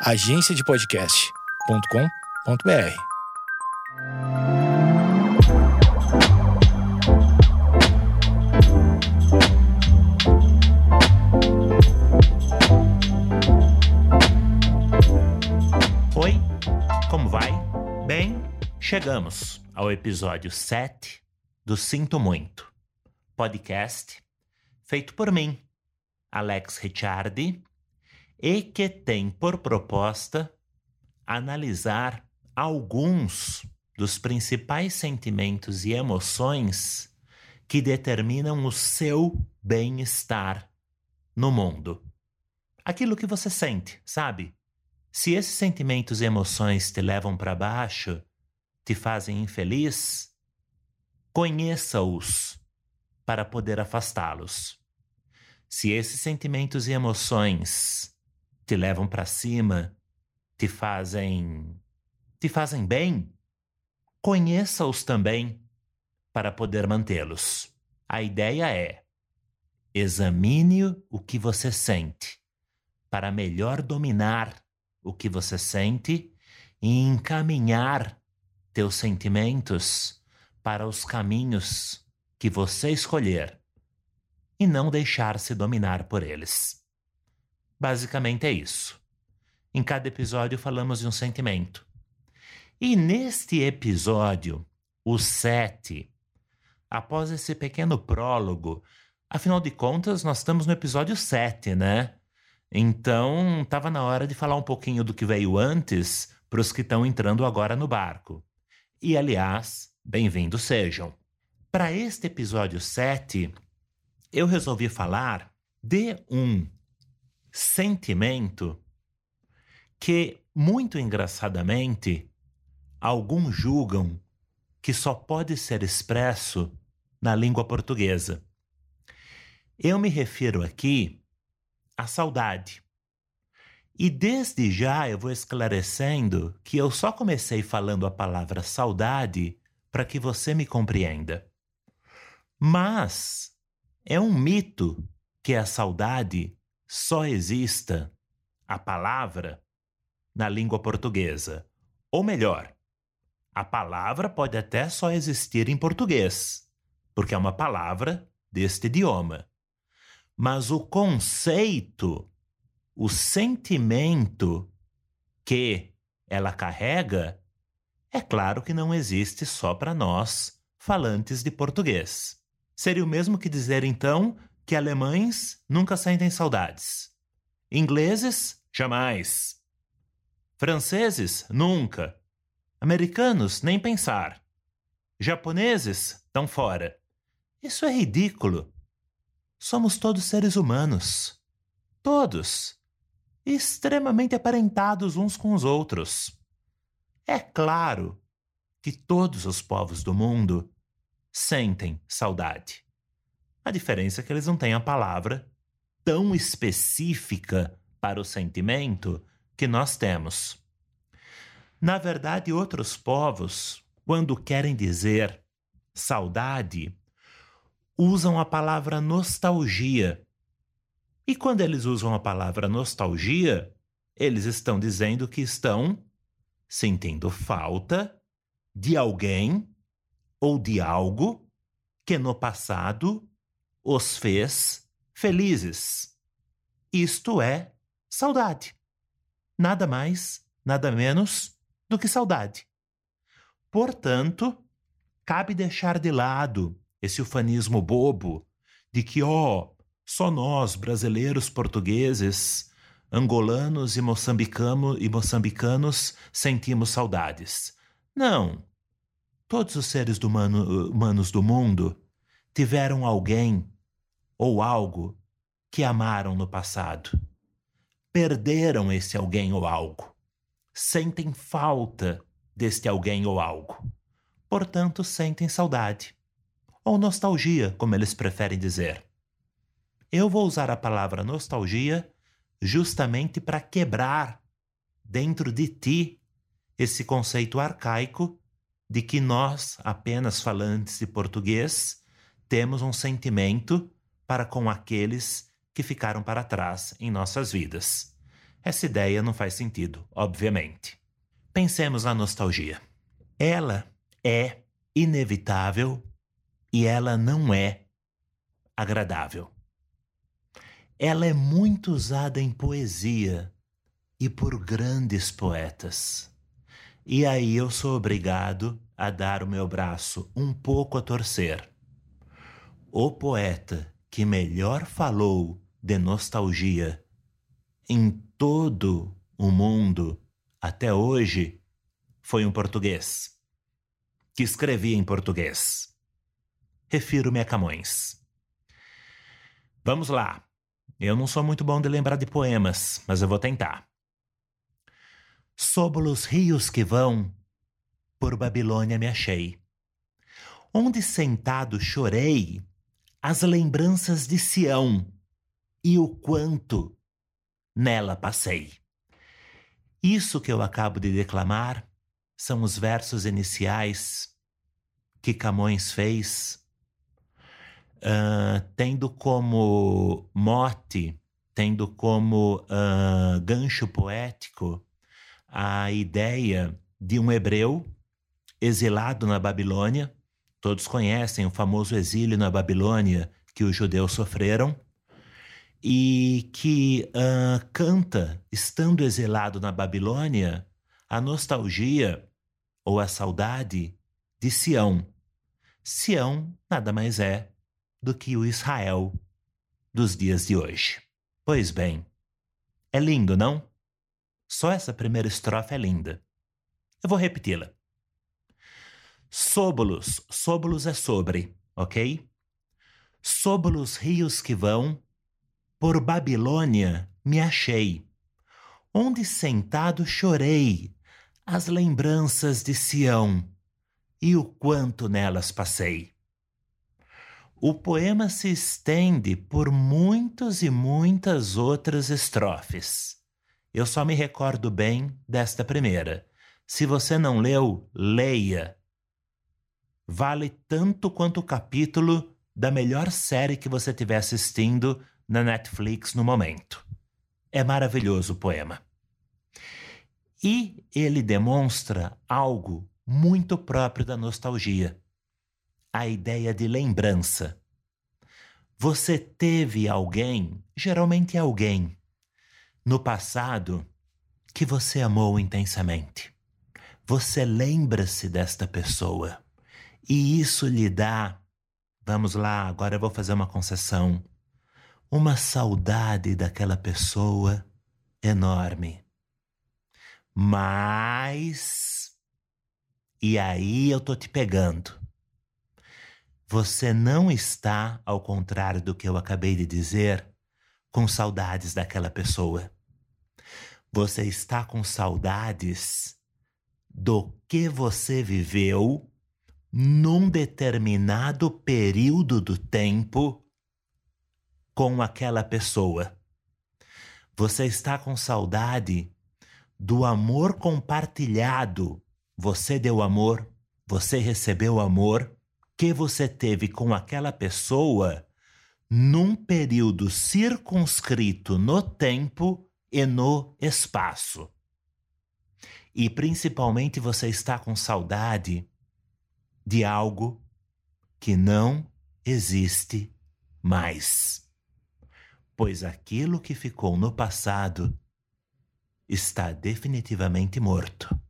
agenciadepodcast.com.br. Oi, como vai? Bem, chegamos ao episódio 7 do Sinto Muito, podcast feito por mim, Alex Ricciardi, e que tem por proposta analisar alguns dos principais sentimentos e emoções que determinam o seu bem-estar no mundo. Aquilo que você sente, sabe? Se esses sentimentos e emoções te levam para baixo, te fazem infeliz, conheça-os para poder afastá-los. Se esses sentimentos e emoções te levam para cima, te fazem te fazem bem, conheça-os também para poder mantê-los. A ideia é: examine o que você sente para melhor dominar o que você sente e encaminhar teus sentimentos para os caminhos que você escolher e não deixar-se dominar por eles. Basicamente é isso. Em cada episódio falamos de um sentimento. E neste episódio, o 7, após esse pequeno prólogo, afinal de contas, nós estamos no episódio 7, né? Então, estava na hora de falar um pouquinho do que veio antes para os que estão entrando agora no barco. E, aliás, bem-vindos sejam. Para este episódio 7, eu resolvi falar de um sentimento que, muito engraçadamente, alguns julgam que só pode ser expresso na língua portuguesa. Eu me refiro aqui à saudade. E desde já eu vou esclarecendo que eu só comecei falando a palavra saudade para que você me compreenda. Mas é um mito que a saudade só exista, a palavra, na língua portuguesa. Ou melhor, a palavra pode até só existir em português, porque é uma palavra deste idioma. Mas o conceito, o sentimento que ela carrega, é claro que não existe só para nós, falantes de português. Seria o mesmo que dizer, então, que alemães nunca sentem saudades. Ingleses, jamais. Franceses, nunca. Americanos, nem pensar. Japoneses, tão fora. Isso é ridículo. Somos todos seres humanos. Todos. Extremamente aparentados uns com os outros. É claro que todos os povos do mundo sentem saudade. A diferença é que eles não têm a palavra tão específica para o sentimento que nós temos. Na verdade, outros povos, quando querem dizer saudade, usam a palavra nostalgia. E quando eles usam a palavra nostalgia, eles estão dizendo que estão sentindo falta de alguém ou de algo que no passado os fez felizes. Isto é saudade. Nada mais, nada menos do que saudade. Portanto, cabe deixar de lado esse ufanismo bobo de que, ó, oh, só nós, brasileiros portugueses, angolanos e, moçambicano, e moçambicanos, sentimos saudades. Não. Todos os seres humano, humanos do mundo tiveram alguém ou algo que amaram no passado. Perderam esse alguém ou algo. Sentem falta deste alguém ou algo. Portanto, sentem saudade ou nostalgia, como eles preferem dizer. Eu vou usar a palavra nostalgia justamente para quebrar dentro de ti esse conceito arcaico de que nós, apenas falantes de português, temos um sentimento para com aqueles que ficaram para trás em nossas vidas. Essa ideia não faz sentido, obviamente. Pensemos na nostalgia. Ela é inevitável e ela não é agradável. Ela é muito usada em poesia e por grandes poetas. E aí eu sou obrigado a dar o meu braço um pouco a torcer. O poeta que melhor falou de nostalgia em todo o mundo até hoje foi um português que escrevia em português. Refiro-me a Camões. Vamos lá. Eu não sou muito bom de lembrar de poemas, mas eu vou tentar. Sob os rios que vão, por Babilônia me achei. Onde sentado chorei as lembranças de Sião e o quanto nela passei. Isso que eu acabo de declamar são os versos iniciais que Camões fez, uh, tendo como mote, tendo como uh, gancho poético a ideia de um hebreu exilado na Babilônia. Todos conhecem o famoso exílio na Babilônia que os judeus sofreram e que uh, canta, estando exilado na Babilônia, a nostalgia ou a saudade de Sião. Sião nada mais é do que o Israel dos dias de hoje. Pois bem, é lindo, não? Só essa primeira estrofe é linda. Eu vou repeti-la. Sóbulos, sóbulos é sobre, ok? Sóbulos rios que vão por Babilônia me achei, onde sentado chorei as lembranças de Sião e o quanto nelas passei. O poema se estende por muitas e muitas outras estrofes. Eu só me recordo bem desta primeira. Se você não leu, leia. Vale tanto quanto o capítulo da melhor série que você estiver assistindo na Netflix no momento. É maravilhoso o poema. E ele demonstra algo muito próprio da nostalgia: a ideia de lembrança. Você teve alguém, geralmente alguém, no passado que você amou intensamente. Você lembra-se desta pessoa e isso lhe dá. Vamos lá, agora eu vou fazer uma concessão uma saudade daquela pessoa enorme. Mas. E aí eu tô te pegando. Você não está, ao contrário do que eu acabei de dizer, com saudades daquela pessoa. Você está com saudades do que você viveu num determinado período do tempo com aquela pessoa. Você está com saudade do amor compartilhado. Você deu amor, você recebeu amor que você teve com aquela pessoa num período circunscrito no tempo e no espaço. E principalmente você está com saudade de algo que não existe mais pois aquilo que ficou no passado está definitivamente morto.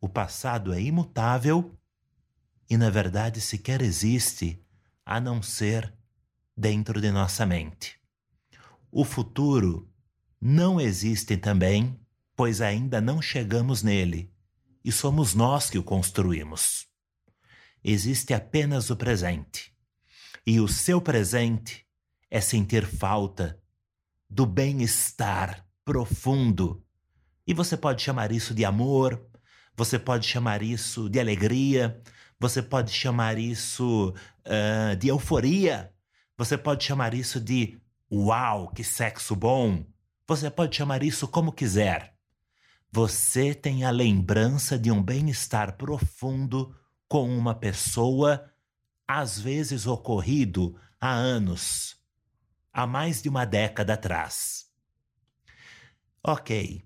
O passado é imutável e, na verdade, sequer existe a não ser dentro de nossa mente. O futuro não existe também, pois ainda não chegamos nele e somos nós que o construímos. Existe apenas o presente, e o seu presente é sentir falta do bem-estar profundo. E você pode chamar isso de amor, você pode chamar isso de alegria, você pode chamar isso uh, de euforia, você pode chamar isso de uau, que sexo bom, você pode chamar isso como quiser. Você tem a lembrança de um bem-estar profundo com uma pessoa, às vezes ocorrido há anos, há mais de uma década atrás. Ok,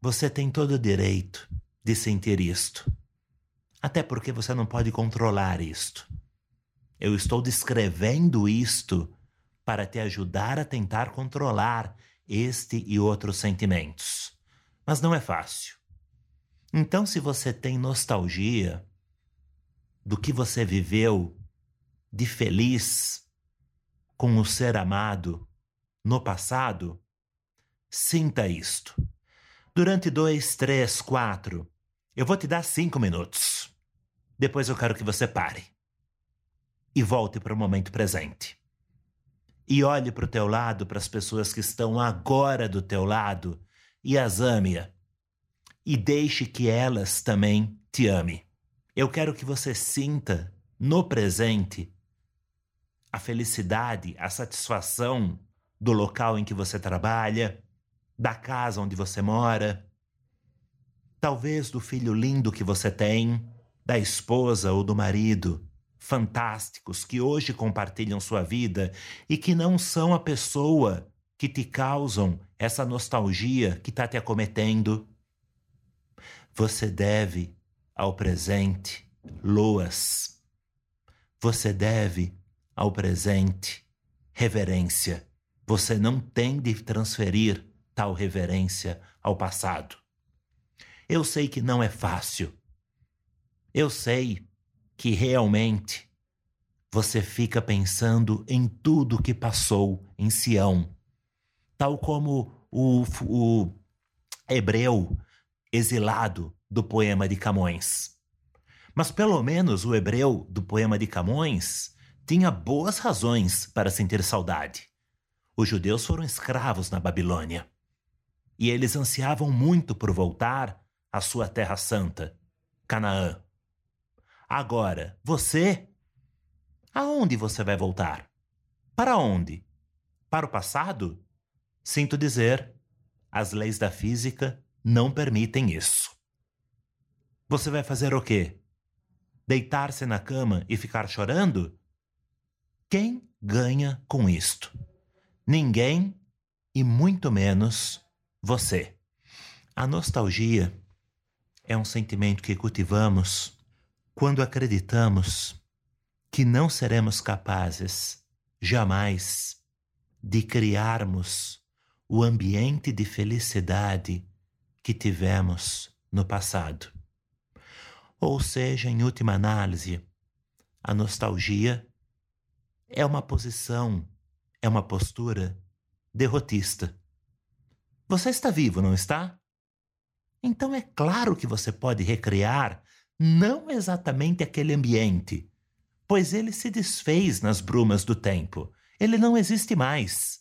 você tem todo o direito de sentir isto. Até porque você não pode controlar isto. Eu estou descrevendo isto para te ajudar a tentar controlar este e outros sentimentos. Mas não é fácil. Então, se você tem nostalgia do que você viveu de feliz com o ser amado no passado, sinta isto. Durante dois, três, quatro, eu vou te dar cinco minutos. Depois eu quero que você pare e volte para o momento presente. E olhe para o teu lado, para as pessoas que estão agora do teu lado e as ame-a. E deixe que elas também te amem. Eu quero que você sinta no presente a felicidade, a satisfação do local em que você trabalha, da casa onde você mora, talvez do filho lindo que você tem, da esposa ou do marido fantásticos que hoje compartilham sua vida e que não são a pessoa que te causam essa nostalgia que está te acometendo. Você deve ao presente loas. Você deve ao presente reverência. Você não tem de transferir tal reverência ao passado. Eu sei que não é fácil. Eu sei que realmente você fica pensando em tudo que passou em Sião, tal como o, o hebreu exilado do poema de Camões. Mas pelo menos o hebreu do poema de Camões tinha boas razões para sentir saudade. Os judeus foram escravos na Babilônia e eles ansiavam muito por voltar à sua terra santa, Canaã. Agora, você? Aonde você vai voltar? Para onde? Para o passado? Sinto dizer, as leis da física não permitem isso. Você vai fazer o quê? Deitar-se na cama e ficar chorando? Quem ganha com isto? Ninguém e muito menos você. A nostalgia é um sentimento que cultivamos quando acreditamos que não seremos capazes, jamais, de criarmos o ambiente de felicidade que tivemos no passado. Ou seja, em última análise, a nostalgia é uma posição, é uma postura derrotista. Você está vivo, não está? Então é claro que você pode recriar não exatamente aquele ambiente, pois ele se desfez nas brumas do tempo. Ele não existe mais.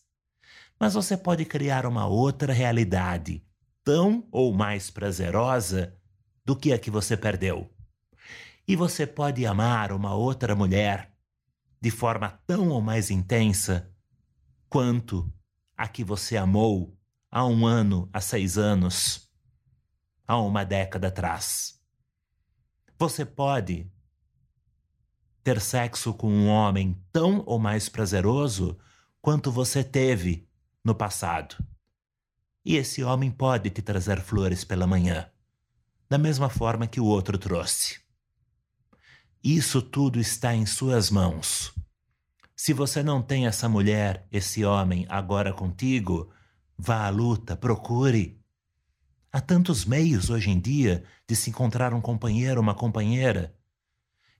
Mas você pode criar uma outra realidade, tão ou mais prazerosa do que a que você perdeu. E você pode amar uma outra mulher de forma tão ou mais intensa quanto a que você amou há um ano, há seis anos, há uma década atrás. Você pode ter sexo com um homem tão ou mais prazeroso quanto você teve no passado. E esse homem pode te trazer flores pela manhã, da mesma forma que o outro trouxe. Isso tudo está em suas mãos. Se você não tem essa mulher, esse homem agora contigo, vá à luta, procure. Há tantos meios hoje em dia de se encontrar um companheiro uma companheira.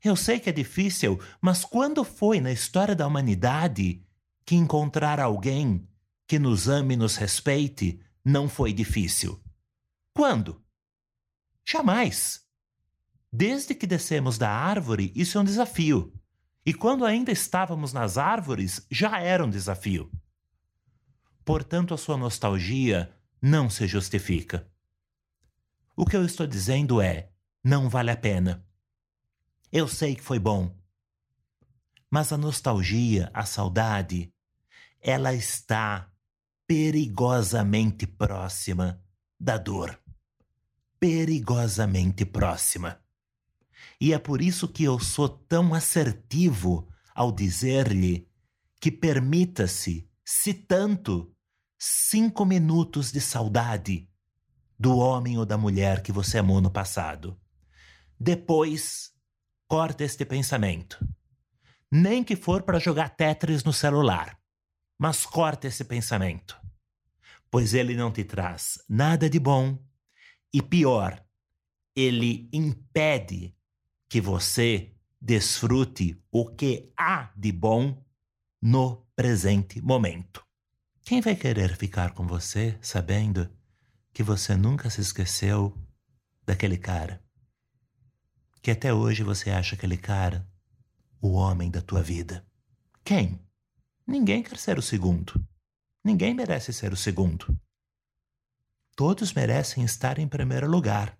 Eu sei que é difícil, mas quando foi na história da humanidade que encontrar alguém que nos ame e nos respeite não foi difícil? Quando? Jamais. Desde que descemos da árvore, isso é um desafio. E quando ainda estávamos nas árvores, já era um desafio. Portanto, a sua nostalgia não se justifica. O que eu estou dizendo é: não vale a pena. Eu sei que foi bom. Mas a nostalgia, a saudade, ela está perigosamente próxima da dor. Perigosamente próxima. E é por isso que eu sou tão assertivo ao dizer-lhe que permita-se, se tanto, cinco minutos de saudade do homem ou da mulher que você amou no passado. Depois, corta este pensamento. Nem que for para jogar Tetris no celular, mas corta esse pensamento, pois ele não te traz nada de bom e pior, ele impede que você desfrute o que há de bom no presente momento. Quem vai querer ficar com você sabendo que você nunca se esqueceu daquele cara? Que até hoje você acha aquele cara o homem da tua vida? Quem? Ninguém quer ser o segundo. Ninguém merece ser o segundo. Todos merecem estar em primeiro lugar.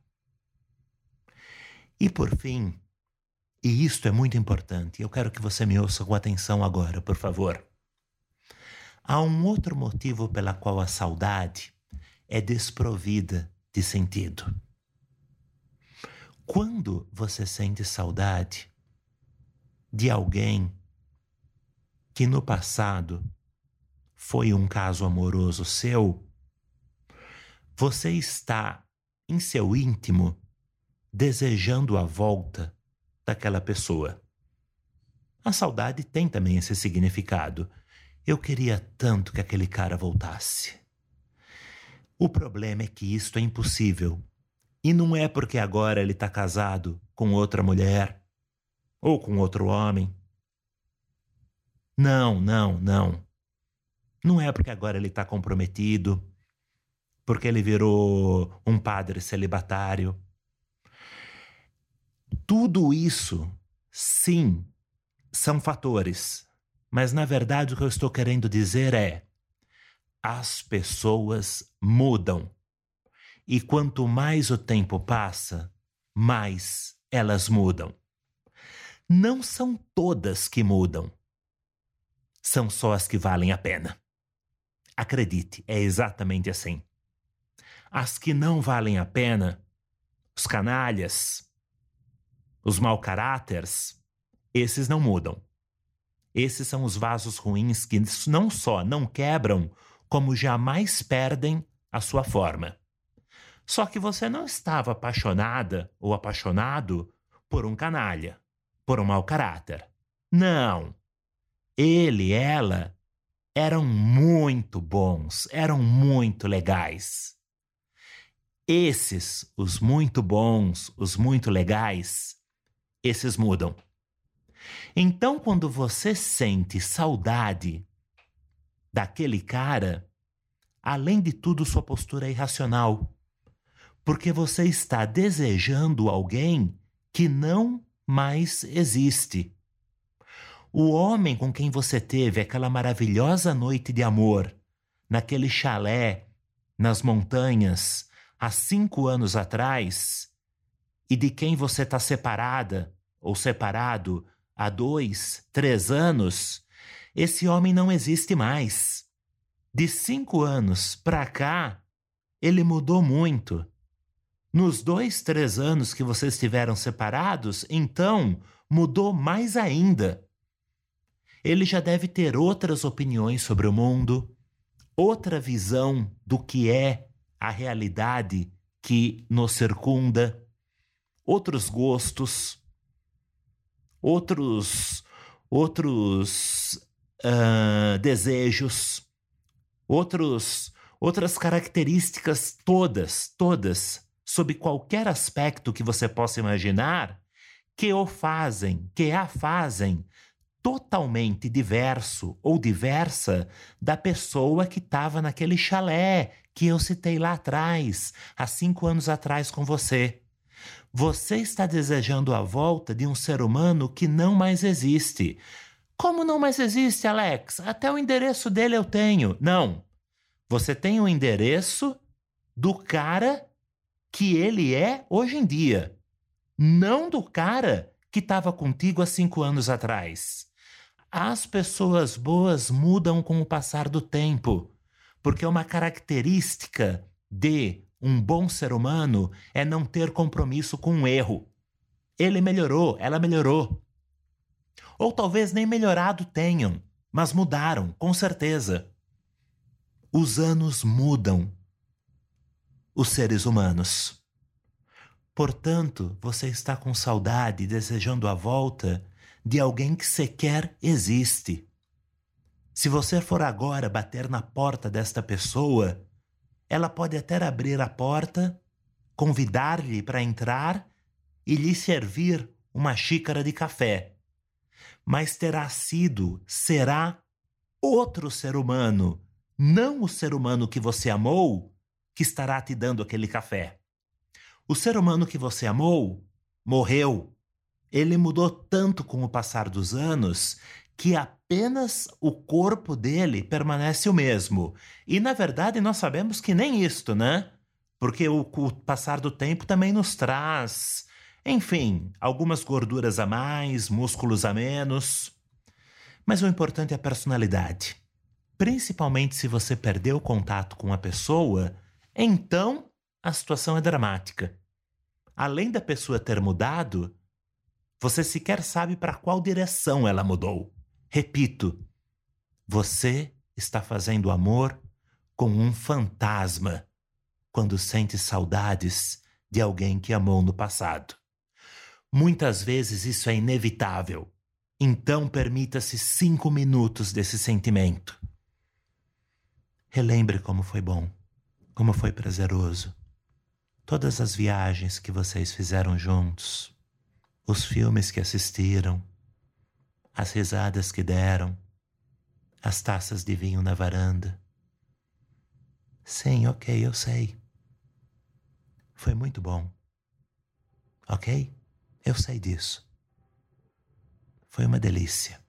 E por fim, e isto é muito importante, eu quero que você me ouça com atenção agora, por favor. Há um outro motivo pela qual a saudade é desprovida de sentido. Quando você sente saudade de alguém que no passado foi um caso amoroso seu, você está em seu íntimo desejando a volta daquela pessoa. A saudade tem também esse significado. Eu queria tanto que aquele cara voltasse. O problema é que isto é impossível. E não é porque agora ele está casado com outra mulher ou com outro homem. Não, não, não. Não é porque agora ele está comprometido, porque ele virou um padre celibatário. Tudo isso, sim, são fatores. Mas na verdade o que eu estou querendo dizer é: as pessoas mudam. E quanto mais o tempo passa, mais elas mudam. Não são todas que mudam. São só as que valem a pena. Acredite, é exatamente assim. As que não valem a pena, os canalhas, os mau caráteres, esses não mudam. Esses são os vasos ruins que não só não quebram, como jamais perdem a sua forma. Só que você não estava apaixonada ou apaixonado por um canalha, por um mau caráter. Não. Ele ela eram muito bons, eram muito legais. Esses, os muito bons, os muito legais, esses mudam. Então, quando você sente saudade daquele cara, além de tudo, sua postura é irracional. Porque você está desejando alguém que não mais existe. O homem com quem você teve aquela maravilhosa noite de amor, naquele chalé, nas montanhas, há cinco anos atrás, e de quem você está separada ou separado há dois, três anos, esse homem não existe mais. De cinco anos para cá, ele mudou muito. Nos dois, três anos que vocês estiveram separados, então mudou mais ainda. Ele já deve ter outras opiniões sobre o mundo, outra visão do que é a realidade que nos circunda. Outros gostos, outros outros uh, desejos, outros outras características todas, todas, sob qualquer aspecto que você possa imaginar, que o fazem, que a fazem totalmente diverso ou diversa da pessoa que estava naquele chalé que eu citei lá atrás, há cinco anos atrás com você. Você está desejando a volta de um ser humano que não mais existe. Como não mais existe, Alex? Até o endereço dele eu tenho. Não. Você tem o endereço do cara que ele é hoje em dia, não do cara que estava contigo há cinco anos atrás. As pessoas boas mudam com o passar do tempo, porque uma característica de um bom ser humano é não ter compromisso com um erro. Ele melhorou, ela melhorou. Ou talvez nem melhorado tenham, mas mudaram, com certeza. Os anos mudam os seres humanos. Portanto, você está com saudade, desejando a volta de alguém que sequer existe. Se você for agora bater na porta desta pessoa, ela pode até abrir a porta, convidar-lhe para entrar e lhe servir uma xícara de café. Mas terá sido, será outro ser humano, não o ser humano que você amou, que estará te dando aquele café. O ser humano que você amou morreu. Ele mudou tanto com o passar dos anos que apenas o corpo dele permanece o mesmo. E na verdade nós sabemos que nem isto, né? Porque o, o passar do tempo também nos traz, enfim, algumas gorduras a mais, músculos a menos. Mas o importante é a personalidade. Principalmente se você perdeu o contato com a pessoa, então a situação é dramática. Além da pessoa ter mudado, você sequer sabe para qual direção ela mudou. Repito, você está fazendo amor com um fantasma quando sente saudades de alguém que amou no passado. Muitas vezes isso é inevitável. Então permita-se cinco minutos desse sentimento. Relembre como foi bom, como foi prazeroso. Todas as viagens que vocês fizeram juntos, os filmes que assistiram, as risadas que deram, as taças de vinho na varanda. Sim, ok, eu sei. Foi muito bom. Ok? Eu sei disso. Foi uma delícia.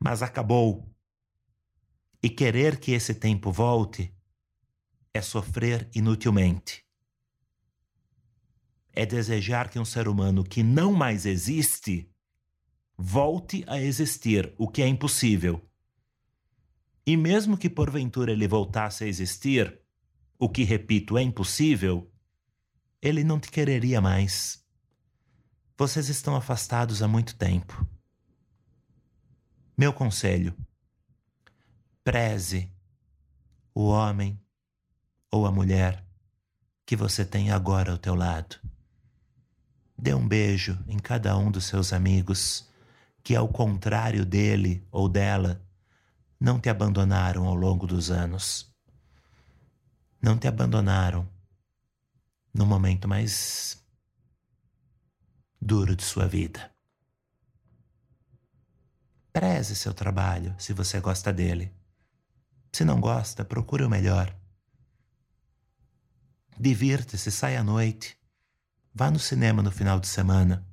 Mas acabou. E querer que esse tempo volte é sofrer inutilmente. É desejar que um ser humano que não mais existe volte a existir, o que é impossível. E mesmo que porventura ele voltasse a existir, o que, repito, é impossível, ele não te quereria mais. Vocês estão afastados há muito tempo. Meu conselho: preze o homem ou a mulher que você tem agora ao teu lado. Dê um beijo em cada um dos seus amigos que, ao contrário dele ou dela, não te abandonaram ao longo dos anos. Não te abandonaram no momento mais duro de sua vida. Preze seu trabalho se você gosta dele. Se não gosta, procure o melhor. Divirta-se, saia à noite. Vá no cinema no final de semana.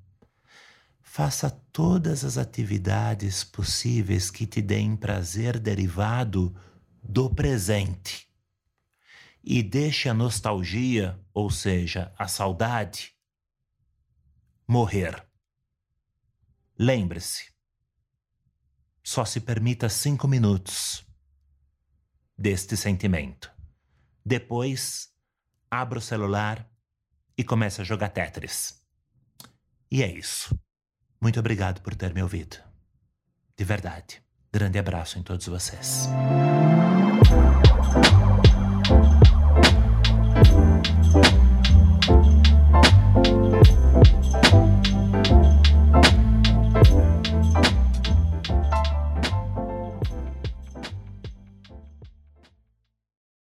Faça todas as atividades possíveis que te deem prazer derivado do presente. E deixe a nostalgia, ou seja, a saudade, morrer. Lembre-se, só se permita cinco minutos deste sentimento. Depois, abra o celular e comece a jogar Tetris. E é isso. Muito obrigado por ter me ouvido. De verdade. Grande abraço em todos vocês.